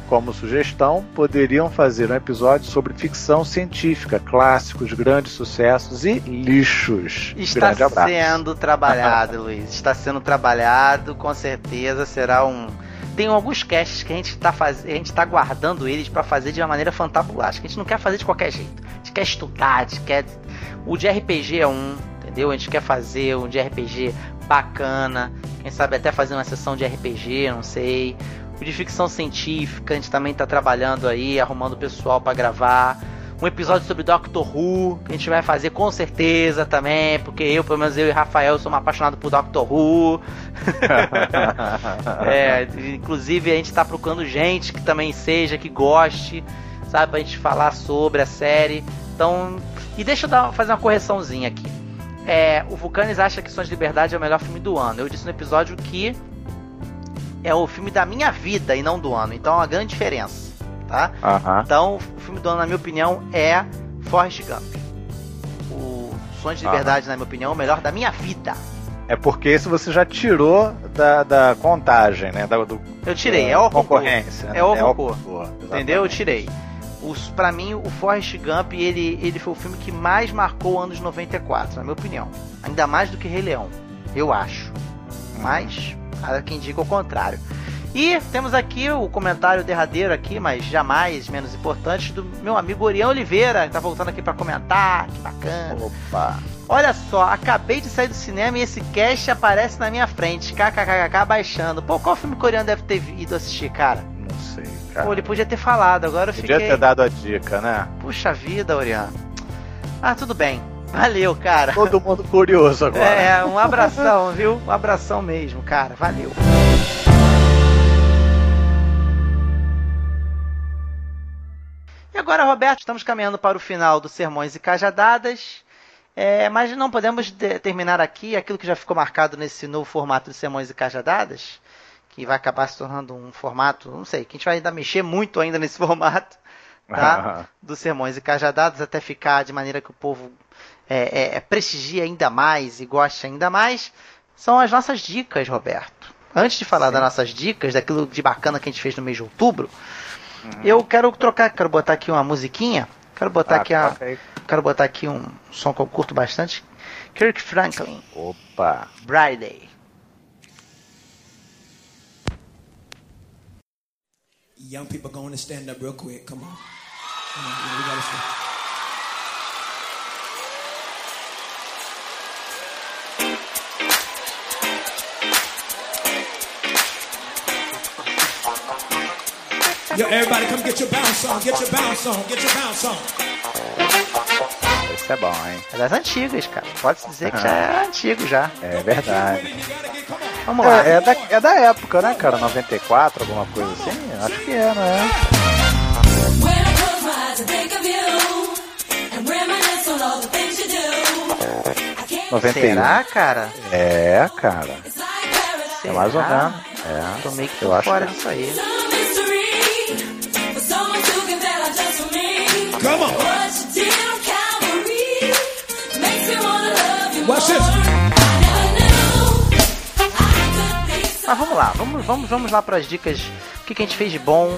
Como sugestão, poderiam fazer um episódio sobre ficção científica, clássicos, grandes sucessos e lixos. Está sendo trabalhado, Luiz. Está sendo trabalhado, com certeza será um. Tem alguns casts que a gente está faz... a gente tá guardando eles para fazer de uma maneira que a gente não quer fazer de qualquer jeito. A gente quer estudar, a gente quer. O de RPG é um, entendeu? A gente quer fazer um de RPG bacana. Quem sabe até fazer uma sessão de RPG, não sei. O de ficção científica, a gente também tá trabalhando aí, arrumando pessoal para gravar. Um episódio sobre Doctor Who, que a gente vai fazer com certeza também, porque eu, pelo menos eu e Rafael, somos apaixonados por Doctor Who. é, inclusive a gente tá procurando gente que também seja, que goste, sabe, pra gente falar sobre a série. Então, e deixa eu dar, fazer uma correçãozinha aqui. É, o Vulcanes acha que Sons de Liberdade é o melhor filme do ano. Eu disse no episódio que é o filme da minha vida e não do ano. Então é uma grande diferença, tá? Então o filme do ano, na minha opinião, é Forrest Gump. O Sons de. Liberdade, na minha opinião, é o melhor da minha vida. É porque esse você já tirou da, da contagem, né? Da, do, Eu tirei, é o concorrência. né? É o É concurso. concurso, Entendeu? Eu tirei. Os, pra mim, o Forrest Gump, ele, ele foi o filme que mais marcou o ano de 94, na minha opinião. Ainda mais do que Rei Leão, eu acho. Mas, há quem diga o contrário. E temos aqui o comentário derradeiro aqui, mas jamais menos importante, do meu amigo Orião Oliveira, que tá voltando aqui pra comentar, que bacana. Opa. Olha só, acabei de sair do cinema e esse cast aparece na minha frente, kkkk baixando. Pô, qual filme coreano deve ter ido assistir, cara? Não sei, cara. Pô, ele podia ter falado, agora eu Podia fiquei... ter dado a dica, né? Puxa vida, Oriano. Ah, tudo bem. Valeu, cara. Todo mundo curioso agora. É, um abração, viu? Um abração mesmo, cara. Valeu. E agora, Roberto, estamos caminhando para o final dos Sermões e Cajadadas. É, mas não podemos de- terminar aqui aquilo que já ficou marcado nesse novo formato de Sermões e Cajadadas, que vai acabar se tornando um formato, não sei, que a gente vai ainda mexer muito ainda nesse formato, tá? dos sermões e cajadadas até ficar de maneira que o povo é, é, prestigie ainda mais e goste ainda mais, são as nossas dicas, Roberto. Antes de falar das nossas dicas, daquilo de bacana que a gente fez no mês de outubro, eu quero trocar, quero botar aqui uma musiquinha, quero botar Ah, aqui a, quero botar aqui um som que eu curto bastante, Kirk Franklin, Opa. Friday. Young people going to stand up real quick. Come on. Come on, yeah, we gotta stand. Yo, everybody come get your bounce on, get your bounce on, get your bounce on. Esse é bom, hein? É das antigas, cara. Pode-se dizer que já é antigo já. É verdade. Vamos lá. É, é da, é da época, né, cara? 94, alguma coisa assim? Acho que é, não é? 91. Será, cara? É, cara. É mais ou menos. É. Tô meio que Eu acho fora que- Some disso aí. Come on. What you did on Calvary makes me wanna love you Watch more. I never knew I could be so Mas vamos lá, vamos, vamos, vamos lá para as dicas. O que, que a gente fez de bom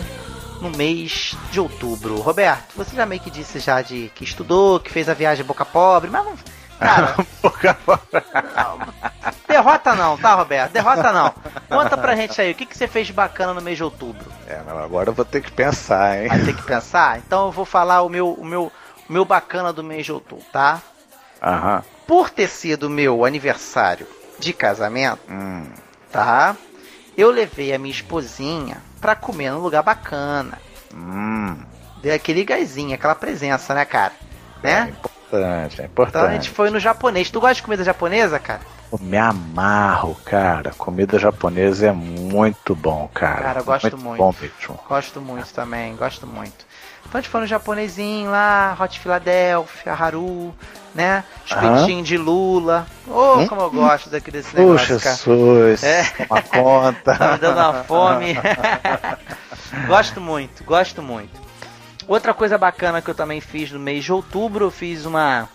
no mês de outubro? Roberto, você já meio que disse já de que estudou, que fez a viagem boca pobre, mas vamos. Cara, derrota não, tá, Roberto? Derrota não. Conta pra gente aí, o que, que você fez de bacana no mês de outubro? É, mas agora eu vou ter que pensar, hein? Vai ter que pensar? Então eu vou falar o meu, o meu, o meu bacana do mês de outubro, tá? Aham. Por ter sido meu aniversário de casamento, Hum. tá? Eu levei a minha esposinha pra comer num lugar bacana. Hum. Deu aquele gásinho, aquela presença, né, cara? Né? Importante, é Então a importante. gente foi no japonês. Tu gosta de comida japonesa, cara? Eu me amarro, cara. Comida japonesa é muito bom, cara. Cara, eu gosto muito. bom mesmo. Gosto muito também, gosto muito. Então a gente foi no japonesinho lá, Hot Philadelphia, Haru, né? Espetinho de lula. Oh, como eu gosto daquele desse negócio, Puxa, cara. Jesus, É. toma conta. Tá me dando uma fome. gosto muito, gosto muito. Outra coisa bacana que eu também fiz no mês de outubro, eu fiz uma.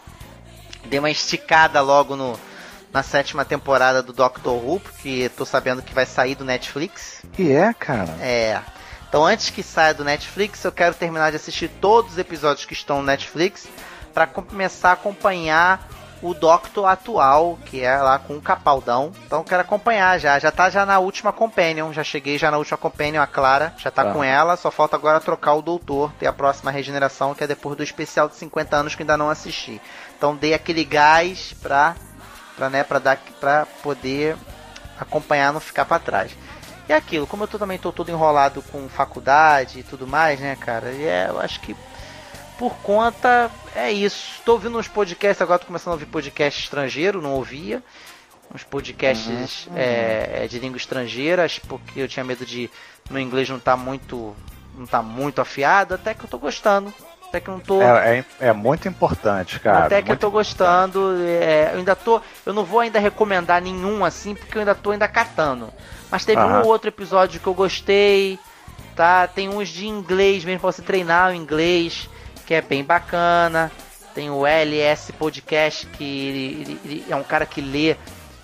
Dei uma esticada logo no, na sétima temporada do Doctor Who, porque tô sabendo que vai sair do Netflix. E é, cara. É. Então, antes que saia do Netflix, eu quero terminar de assistir todos os episódios que estão no Netflix para começar a acompanhar o Doctor atual, que é lá com o Capaldão. Então, quero acompanhar já. Já tá já na última Companion. Já cheguei já na última Companion, a Clara. Já tá Tá. com ela. Só falta agora trocar o Doutor, ter a próxima regeneração, que é depois do especial de 50 anos que ainda não assisti. Então, dei aquele gás pra, pra, né, pra, dar, pra poder acompanhar, não ficar pra trás. E é aquilo, como eu tô- também tô todo enrolado com faculdade e tudo mais, né, cara? E é, eu acho que por conta é isso. Tô ouvindo uns podcasts, agora tô começando a ouvir podcast estrangeiro, não ouvia. Uns podcasts é, é, de língua estrangeira, porque eu tinha medo de meu inglês não tá muito não tá muito afiado, até que eu tô gostando. Até que não tô É, é, é muito importante, cara. até que eu tô gostando. é, eu ainda tô. Eu não vou ainda recomendar nenhum assim, porque eu ainda tô ainda catando. Mas teve um Aham. ou outro episódio que eu gostei. Tá? Tem uns de inglês mesmo pra você treinar o inglês, que é bem bacana. Tem o LS Podcast, que ele, ele- ele é um cara que lê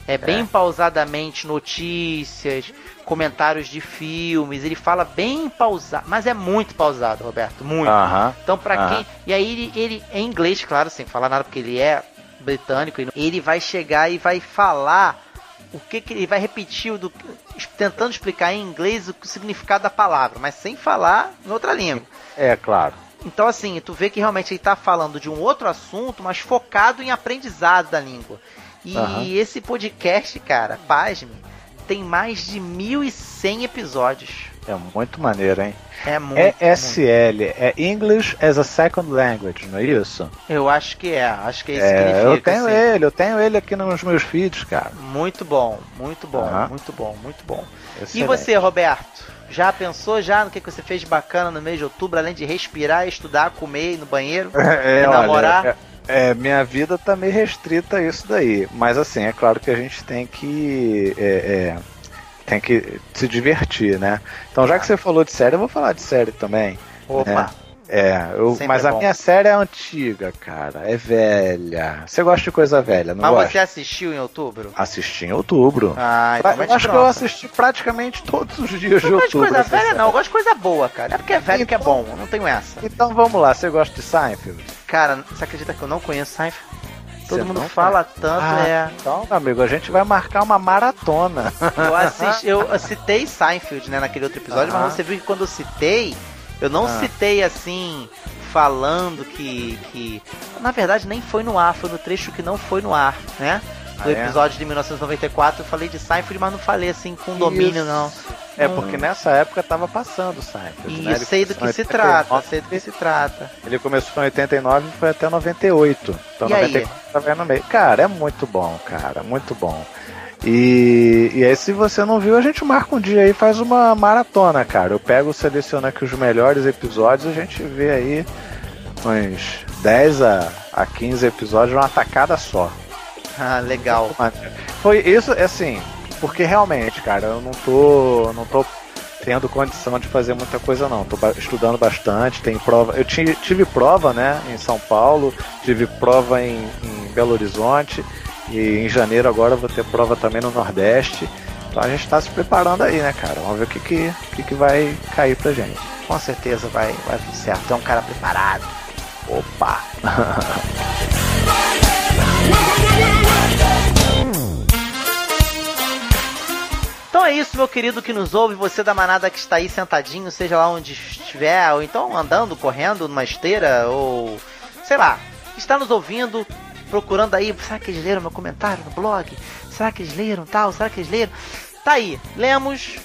é, bem pausadamente notícias, comentários de filmes. Ele fala bem pausado, mas é muito pausado, Roberto. Muito. Aham. Então, pra Aham. quem. E aí, ele, ele, em inglês, claro, sem falar nada, porque ele é britânico, ele- vai chegar e vai falar o que, que ele vai repetir, do, tentando explicar em inglês o significado da palavra, mas sem falar em outra língua. É, claro. Então, assim, tu vê que realmente ele tá falando de um outro assunto, mas focado em aprendizado da língua. E Aham. esse podcast, cara, pasme, tem mais de 1.100 episódios. É muito maneiro, hein? É muito. muito. ESL, é English as a Second Language, não é isso? Eu acho que é, acho que é isso É, significa. eu tenho assim. ele, eu tenho ele aqui nos meus feeds, cara. Muito bom, muito bom, muito bom, muito bom. E Excelente. você, Roberto? Já pensou já no que, que você fez de bacana no mês de outubro, além de respirar, estudar, comer, no banheiro? É, E olha, namorar? é- é, minha vida tá meio restrita a isso daí. Mas assim, é claro que a gente tem que. é, é, tem que se divertir, né? Então, já que você falou de série, eu vou falar de série também. Opa, É, eu- mas é a bom. minha série é antiga, cara. É velha. Você gosta de coisa velha, não mas gosta? você assistiu em outubro? Assisti em outubro. Ah, então eu vai de acho que eu assisti praticamente todos os dias de Não gosto de outubro. coisa velha, série. não. Eu gosto de coisa boa, cara. É porque é velho que é Então- bom. Não tenho essa. Então vamos lá, você gosta de Seinfeld? Cara, você acredita que eu não conheço Seinfeld? Todo mundo não fala tanto, Ah, é. Então, meu amigo, a gente vai marcar uma maratona. Eu, assisti, eu citei Seinfeld, né, naquele outro episódio, Aham. mas você viu que quando eu citei, eu não Ah. citei assim, falando que, que. Na verdade, nem foi no ar, foi no trecho que não foi no ar, né? Do Ah, é? episódio de 1994, eu falei de Seinfeld, mas não falei assim com domínio, Isso. não. É Hum. porque nessa época tava passando o Seinfeld. E né? Sei do que em se 89, trata, sei do que se trata. Ele começou em 89 e foi até 98. Então E aí? 94 aí no meio. Cara, é muito bom, cara, muito bom. E, e aí, se você não viu, a gente marca um dia aí e faz uma maratona, cara. Eu pego, seleciono aqui os melhores episódios a gente vê aí uns 10 a, a 15 episódios numa tacada só. Ah, legal. Foi isso, assim, porque realmente, cara, eu não tô, não tô tendo condição de fazer muita coisa não. Tô estudando bastante, tem prova. Eu ti- tive prova, né, em São Paulo, tive prova em, em Belo Horizonte e em janeiro agora vou ter prova também no Nordeste. Então a gente tá se preparando aí, né, cara? Vamos ver o que que, que, que vai cair pra gente. Com certeza vai, vai tudo certo. É um cara preparado. Opa! é isso, meu querido que nos ouve, você da manada que está aí sentadinho, seja lá onde estiver, ou então andando, correndo numa esteira, ou sei lá, está nos ouvindo, procurando aí, será que eles leram meu comentário no blog? Será que eles leram tal? Será que eles leram? Tá aí, lemos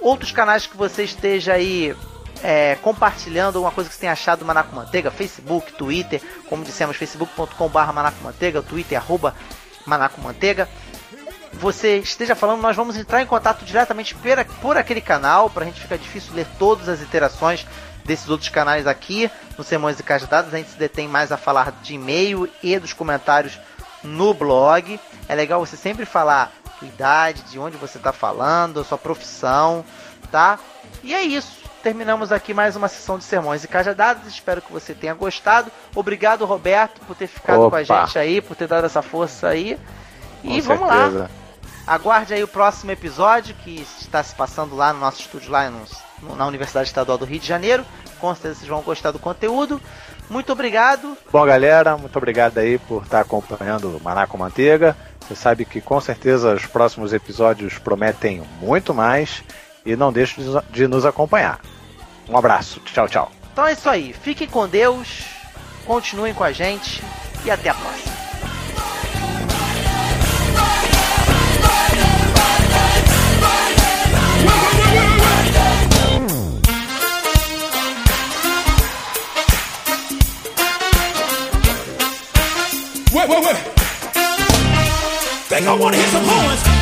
outros canais que você esteja aí é, compartilhando alguma coisa que você tenha achado do Manaco Manteiga, Facebook, Twitter, como dissemos, facebook.com.br Manaco Manteiga, Twitter, arroba Manaco Manteiga você esteja falando, nós vamos entrar em contato diretamente por, por aquele canal, para a gente ficar difícil ler todas as interações desses outros canais aqui no Sermões e Cajadadas. A gente se detém mais a falar de e-mail e dos comentários no blog. É legal você sempre falar sua idade, de onde você está falando, a sua profissão, tá? E é isso. Terminamos aqui mais uma sessão de Sermões e Cajadadas. Espero que você tenha gostado. Obrigado, Roberto, por ter ficado com a Opa. gente aí, por ter dado essa força aí. E Com vamos lá. Aguarde aí o próximo episódio que está se passando lá no nosso estúdio lá no, na Universidade Estadual do Rio de Janeiro. Com certeza vocês vão gostar do conteúdo. Muito obrigado. Bom, galera, muito obrigado aí por estar acompanhando o Maná com Manteiga. Você sabe que com certeza os próximos episódios prometem muito mais e não deixe de nos acompanhar. Um abraço, tchau, tchau. Então é isso aí. Fiquem com Deus. Continuem com a gente. E até a próxima. Think I wanna hit some horns.